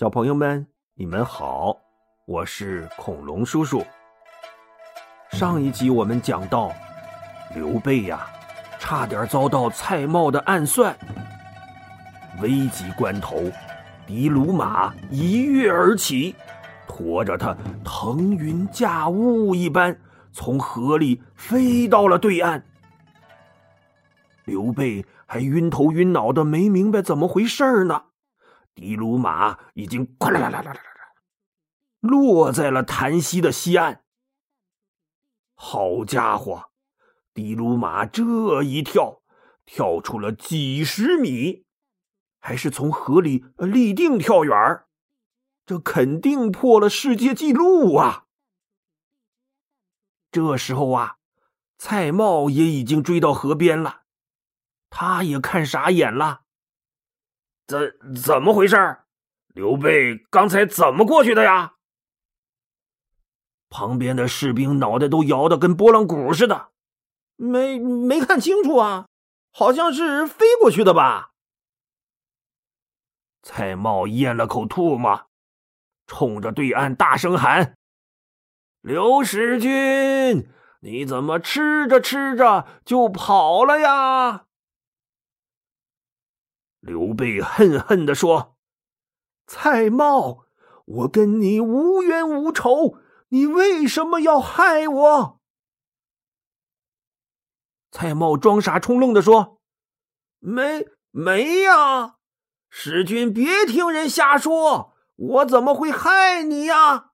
小朋友们，你们好，我是恐龙叔叔。上一集我们讲到，刘备呀，差点遭到蔡瑁的暗算。危急关头，的卢马一跃而起，驮着他腾云驾雾一般，从河里飞到了对岸。刘备还晕头晕脑的，没明白怎么回事儿呢。迪卢马已经哗啦啦啦啦啦啦，落在了潭溪的西岸。好家伙，迪卢马这一跳，跳出了几十米，还是从河里立定跳远这肯定破了世界纪录啊！这时候啊，蔡瑁也已经追到河边了，他也看傻眼了。怎怎么回事？刘备刚才怎么过去的呀？旁边的士兵脑袋都摇得跟拨浪鼓似的，没没看清楚啊，好像是飞过去的吧？蔡瑁咽了口唾沫，冲着对岸大声喊：“刘使君，你怎么吃着吃着就跑了呀？”刘备恨恨地说：“蔡瑁，我跟你无冤无仇，你为什么要害我？”蔡瑁装傻充愣地说：“没没呀，使君别听人瞎说，我怎么会害你呀？”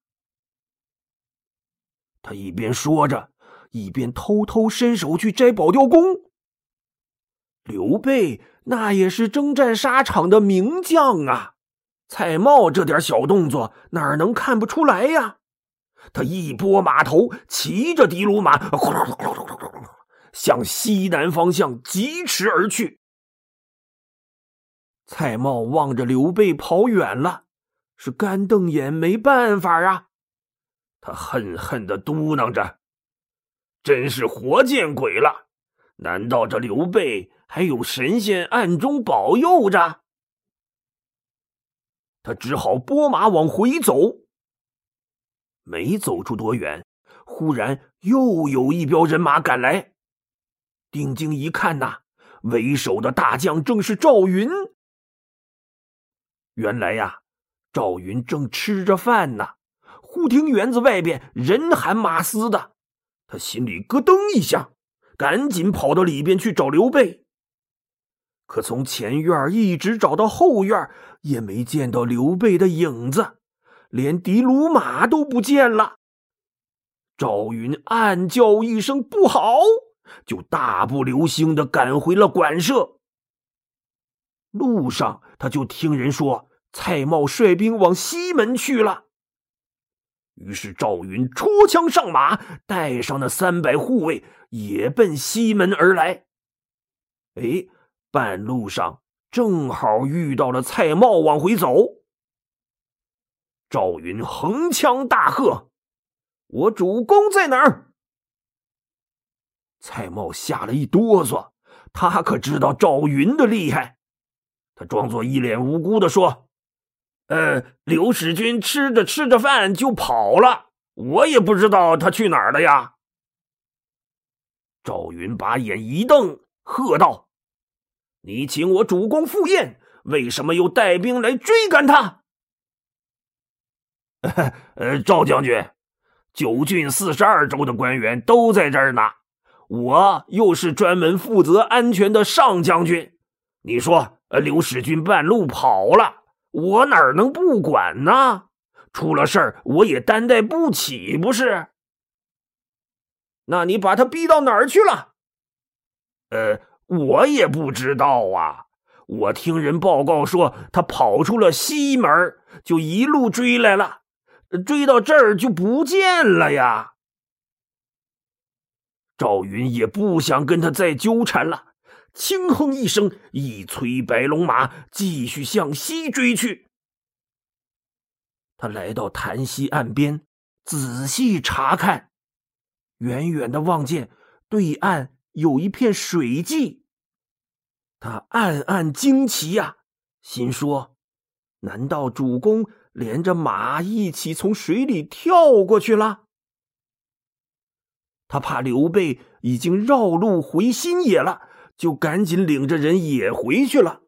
他一边说着，一边偷偷伸手去摘保雕弓。刘备。那也是征战沙场的名将啊！蔡瑁这点小动作哪能看不出来呀？他一拨马头，骑着的卢马，向西南方向疾驰而去。蔡瑁望着刘备跑远了，是干瞪眼，没办法啊！他恨恨的嘟囔着：“真是活见鬼了！难道这刘备……”还有神仙暗中保佑着，他只好拨马往回走。没走出多远，忽然又有一彪人马赶来。定睛一看，呐，为首的大将正是赵云。原来呀，赵云正吃着饭呢，忽听园子外边人喊马嘶的，他心里咯噔一下，赶紧跑到里边去找刘备。可从前院一直找到后院，也没见到刘备的影子，连的卢马都不见了。赵云暗叫一声不好，就大步流星的赶回了馆舍。路上，他就听人说蔡瑁率兵往西门去了。于是赵云戳枪上马，带上那三百护卫，也奔西门而来。哎。半路上正好遇到了蔡瑁往回走，赵云横枪大喝：“我主公在哪儿？”蔡瑁吓了一哆嗦，他可知道赵云的厉害，他装作一脸无辜的说：“呃，刘使君吃着吃着饭就跑了，我也不知道他去哪儿了呀。”赵云把眼一瞪，喝道。你请我主公赴宴，为什么又带兵来追赶他？呃，赵将军，九郡四十二州的官员都在这儿呢，我又是专门负责安全的上将军。你说，刘使君半路跑了，我哪能不管呢？出了事儿，我也担待不起，不是？那你把他逼到哪儿去了？呃。我也不知道啊，我听人报告说他跑出了西门，就一路追来了，追到这儿就不见了呀。赵云也不想跟他再纠缠了，轻哼一声，一催白龙马，继续向西追去。他来到潭溪岸边，仔细查看，远远的望见对岸。有一片水迹，他暗暗惊奇呀，心说：“难道主公连着马一起从水里跳过去了？他怕刘备已经绕路回新野了，就赶紧领着人也回去了。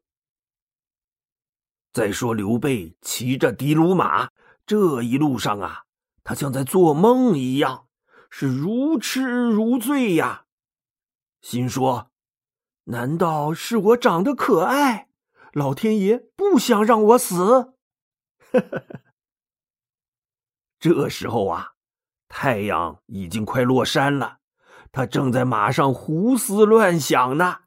再说刘备骑着的卢马，这一路上啊，他像在做梦一样，是如痴如醉呀。心说：难道是我长得可爱，老天爷不想让我死？这时候啊。太阳已经快落山了，他正在马上胡思乱想呢。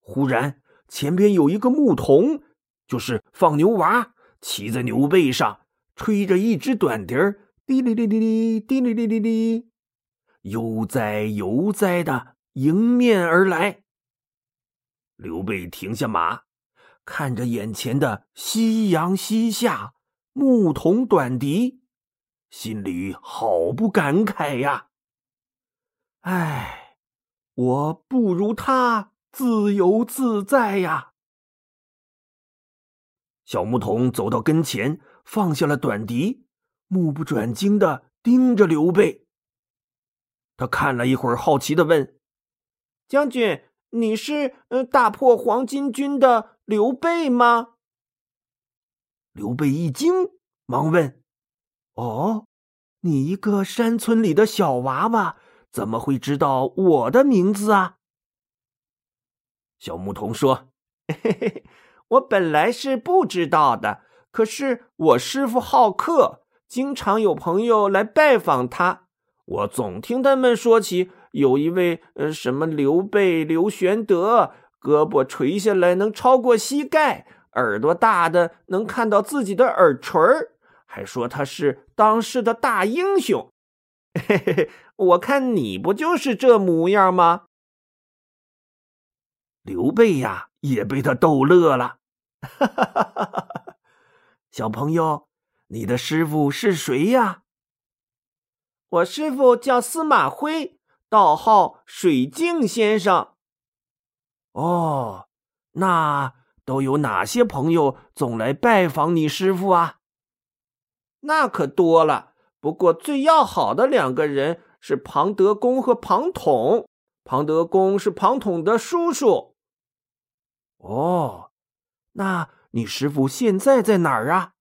忽然，前边有一个牧童，就是放牛娃，骑在牛背上，吹着一支短笛儿，滴哩哩哩哩，滴哩哩哩哩，悠哉悠哉的迎面而来。刘备停下马，看着眼前的夕阳西下，牧童短笛。心里好不感慨呀！唉，我不如他自由自在呀！小牧童走到跟前，放下了短笛，目不转睛的盯着刘备。他看了一会儿，好奇的问：“将军，你是呃大破黄巾军的刘备吗？”刘备一惊，忙问。哦，你一个山村里的小娃娃，怎么会知道我的名字啊？小牧童说：“嘿嘿嘿，我本来是不知道的，可是我师傅好客，经常有朋友来拜访他，我总听他们说起有一位呃什么刘备刘玄德，胳膊垂下来能超过膝盖，耳朵大的能看到自己的耳垂。”还说他是当世的大英雄，嘿嘿嘿！我看你不就是这模样吗？刘备呀，也被他逗乐了。哈哈哈哈哈！小朋友，你的师傅是谁呀？我师傅叫司马徽，道号水镜先生。哦，那都有哪些朋友总来拜访你师傅啊？那可多了，不过最要好的两个人是庞德公和庞统。庞德公是庞统的叔叔。哦，那你师傅现在在哪儿啊？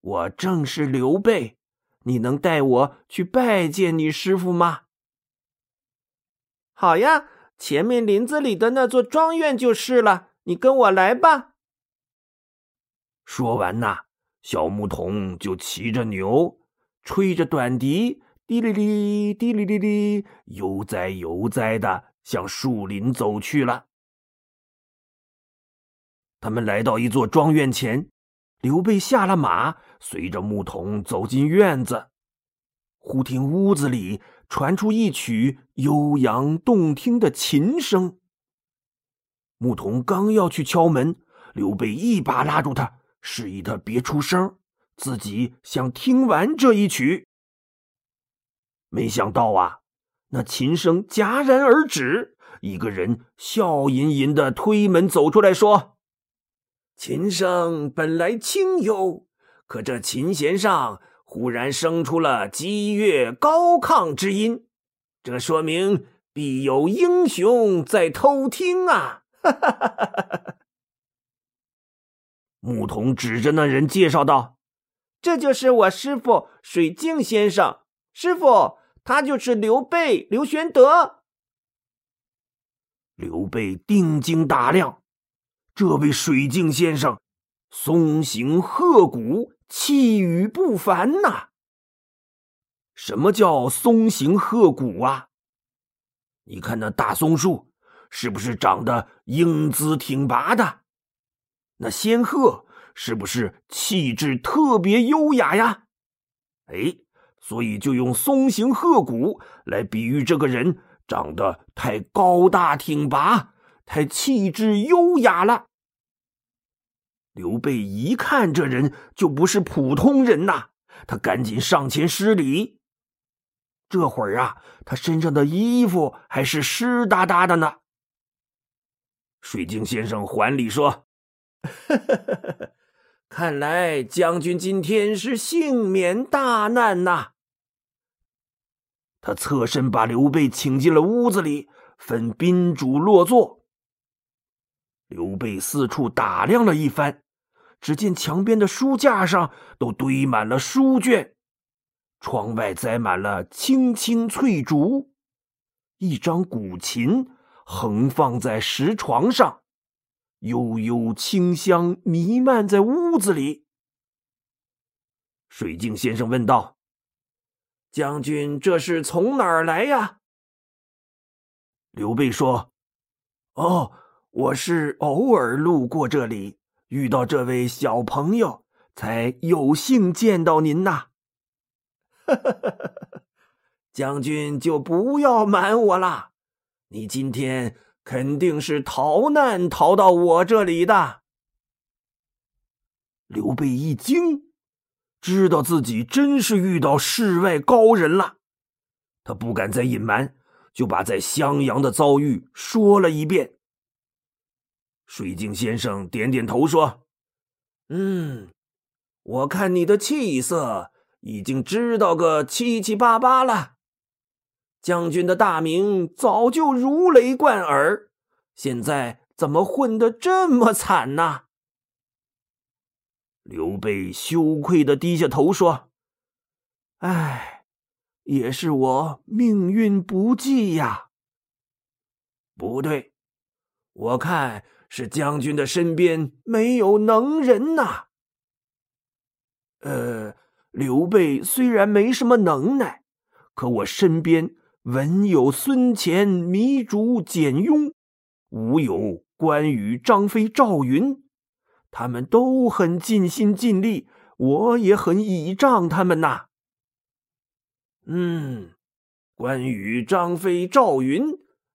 我正是刘备，你能带我去拜见你师傅吗？好呀，前面林子里的那座庄院就是了。你跟我来吧。说完呐。小牧童就骑着牛，吹着短笛，滴哩哩，滴哩哩哩，悠哉悠哉的向树林走去了。他们来到一座庄院前，刘备下了马，随着牧童走进院子。忽听屋子里传出一曲悠扬动听的琴声。牧童刚要去敲门，刘备一把拉住他。示意他别出声，自己想听完这一曲。没想到啊，那琴声戛然而止，一个人笑吟吟的推门走出来说：“琴声本来清幽，可这琴弦上忽然生出了激越高亢之音，这说明必有英雄在偷听啊！”。牧童指着那人介绍道：“这就是我师傅水镜先生。师傅，他就是刘备刘玄德。”刘备定睛打量，这位水镜先生，松形鹤骨，气宇不凡呐。什么叫松形鹤骨啊？你看那大松树，是不是长得英姿挺拔的？那仙鹤是不是气质特别优雅呀？哎，所以就用松形鹤骨来比喻这个人长得太高大挺拔，太气质优雅了。刘备一看这人就不是普通人呐，他赶紧上前施礼。这会儿啊，他身上的衣服还是湿哒哒的呢。水晶先生还礼说。看来将军今天是幸免大难呐！他侧身把刘备请进了屋子里，分宾主落座。刘备四处打量了一番，只见墙边的书架上都堆满了书卷，窗外栽满了青青翠竹，一张古琴横放在石床上，悠悠清香弥漫在屋子里。水镜先生问道。将军这是从哪儿来呀？刘备说：“哦，我是偶尔路过这里，遇到这位小朋友，才有幸见到您呐。”将军就不要瞒我了，你今天肯定是逃难逃到我这里的。刘备一惊。知道自己真是遇到世外高人了，他不敢再隐瞒，就把在襄阳的遭遇说了一遍。水镜先生点点头说：“嗯，我看你的气色已经知道个七七八八了。将军的大名早就如雷贯耳，现在怎么混得这么惨呢？”刘备羞愧的低下头说：“哎，也是我命运不济呀。不对，我看是将军的身边没有能人呐。呃，刘备虽然没什么能耐，可我身边文有孙乾、糜竺、简雍，武有关羽、张飞、赵云。”他们都很尽心尽力，我也很倚仗他们呐。嗯，关羽、张飞、赵云，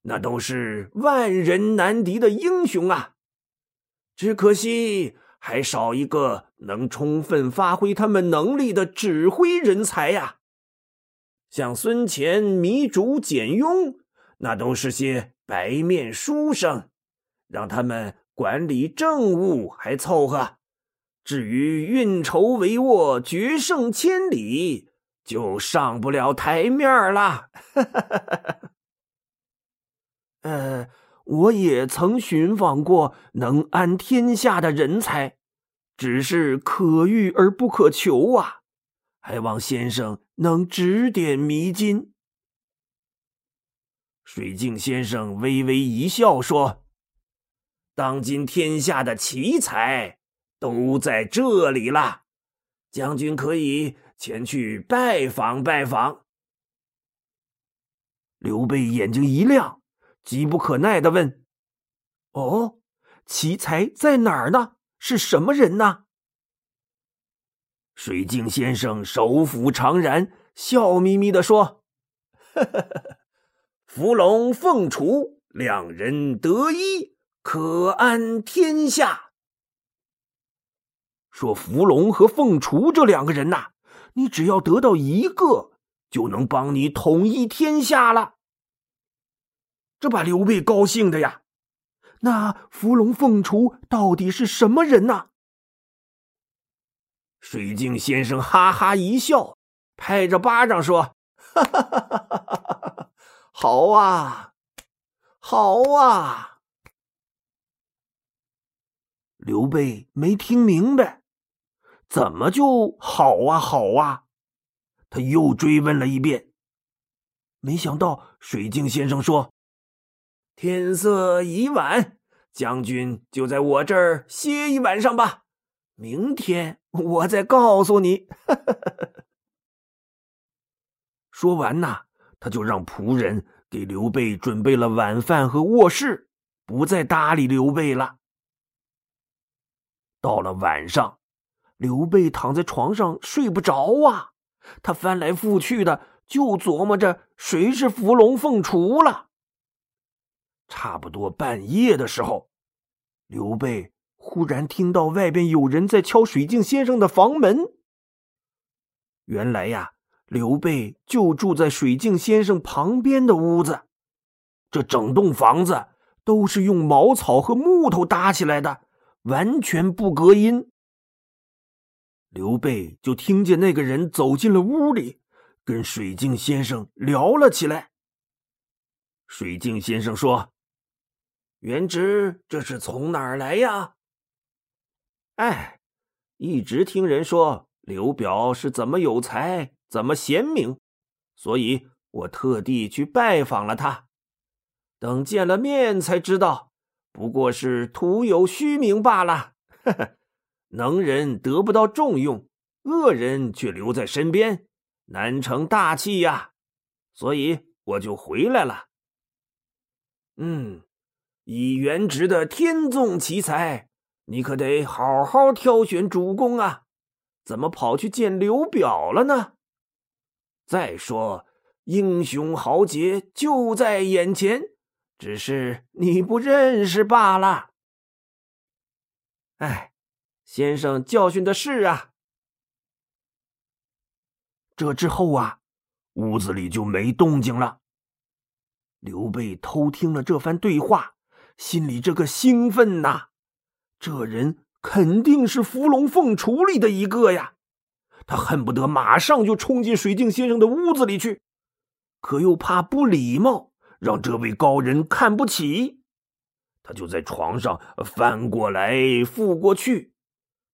那都是万人难敌的英雄啊！只可惜还少一个能充分发挥他们能力的指挥人才呀。像孙乾、糜竺、简雍，那都是些白面书生，让他们。管理政务还凑合，至于运筹帷幄、决胜千里，就上不了台面了。哈哈哈哈哈呃，我也曾寻访过能安天下的人才，只是可遇而不可求啊！还望先生能指点迷津。水镜先生微微一笑说。当今天下的奇才都在这里了，将军可以前去拜访拜访。刘备眼睛一亮，急不可耐的问：“哦，奇才在哪儿呢？是什么人呢？”水镜先生手抚长髯，笑眯眯的说：“伏龙凤雏两人得一。”可安天下。说伏龙和凤雏这两个人呐，你只要得到一个，就能帮你统一天下了。这把刘备高兴的呀。那伏龙凤雏到底是什么人呢？水镜先生哈哈一笑，拍着巴掌说：“哈哈哈哈哈！好啊，好啊！”刘备没听明白，怎么就好啊好啊？他又追问了一遍，没想到水镜先生说：“天色已晚，将军就在我这儿歇一晚上吧，明天我再告诉你。”说完呐，他就让仆人给刘备准备了晚饭和卧室，不再搭理刘备了。到了晚上，刘备躺在床上睡不着啊，他翻来覆去的，就琢磨着谁是伏龙凤雏了。差不多半夜的时候，刘备忽然听到外边有人在敲水镜先生的房门。原来呀，刘备就住在水镜先生旁边的屋子，这整栋房子都是用茅草和木头搭起来的。完全不隔音。刘备就听见那个人走进了屋里，跟水镜先生聊了起来。水镜先生说：“元直这是从哪儿来呀？”哎，一直听人说刘表是怎么有才，怎么贤明，所以我特地去拜访了他。等见了面才知道，不过是徒有虚名罢了。呵呵。能人得不到重用，恶人却留在身边，难成大器呀。所以我就回来了。嗯，以元直的天纵奇才，你可得好好挑选主公啊！怎么跑去见刘表了呢？再说，英雄豪杰就在眼前，只是你不认识罢了。哎。先生教训的是啊。这之后啊，屋子里就没动静了。刘备偷听了这番对话，心里这个兴奋呐！这人肯定是伏龙凤雏里的一个呀！他恨不得马上就冲进水镜先生的屋子里去，可又怕不礼貌，让这位高人看不起。他就在床上翻过来覆过去。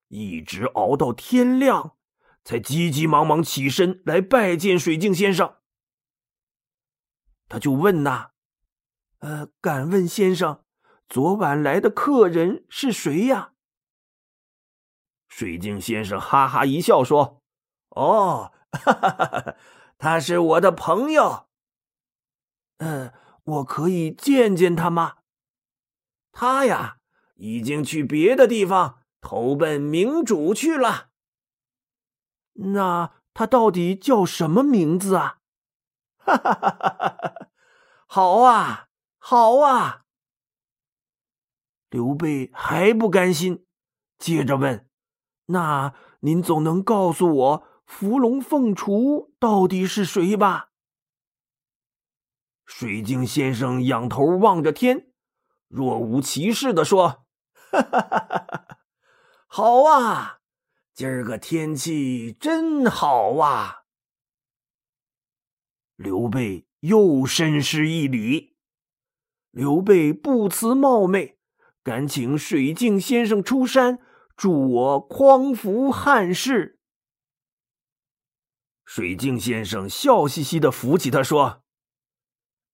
一直熬到天亮，才急急忙忙起身来拜见水镜先生。他就问呐：“呃，敢问先生，昨晚来的客人是谁呀？”水晶先生哈哈一笑说：“哦，哈哈哈哈他是我的朋友。嗯，我可以见见他吗？他呀，已经去别的地方。”投奔明主去了。那他到底叫什么名字啊？哈哈哈哈哈！好啊，好啊！刘备还不甘心，接着问：“那您总能告诉我伏龙凤雏到底是谁吧？”水镜先生仰头望着天，若无其事的说：“哈哈哈哈哈！”好啊，今儿个天气真好啊！刘备又深施一礼。刘备不辞冒昧，敢请水镜先生出山，助我匡扶汉室。水镜先生笑嘻嘻的扶起他说：“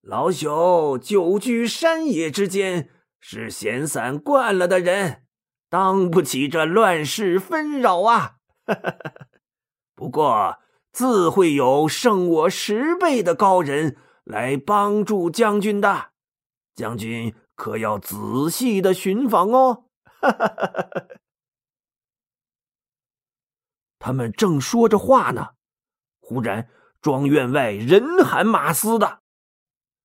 老朽久居山野之间，是闲散惯了的人。”当不起这乱世纷扰啊！不过自会有胜我十倍的高人来帮助将军的，将军可要仔细的寻访哦。他们正说着话呢，忽然庄院外人喊马嘶的，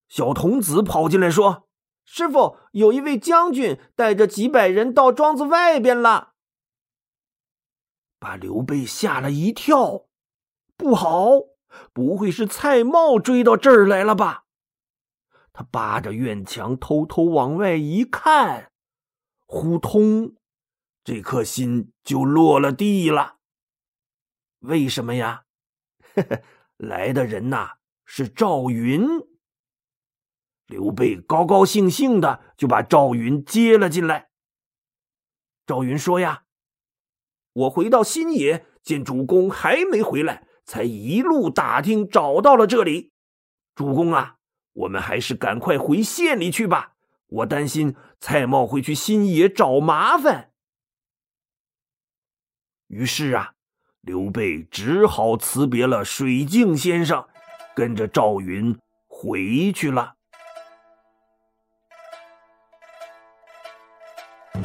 小童子跑进来说。师傅，有一位将军带着几百人到庄子外边了，把刘备吓了一跳。不好，不会是蔡瑁追到这儿来了吧？他扒着院墙偷偷往外一看，呼通，这颗心就落了地了。为什么呀？来的人呐，是赵云。刘备高高兴兴的就把赵云接了进来。赵云说：“呀，我回到新野，见主公还没回来，才一路打听找到了这里。主公啊，我们还是赶快回县里去吧，我担心蔡瑁会去新野找麻烦。”于是啊，刘备只好辞别了水镜先生，跟着赵云回去了。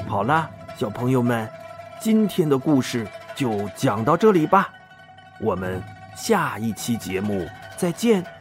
好了，小朋友们，今天的故事就讲到这里吧，我们下一期节目再见。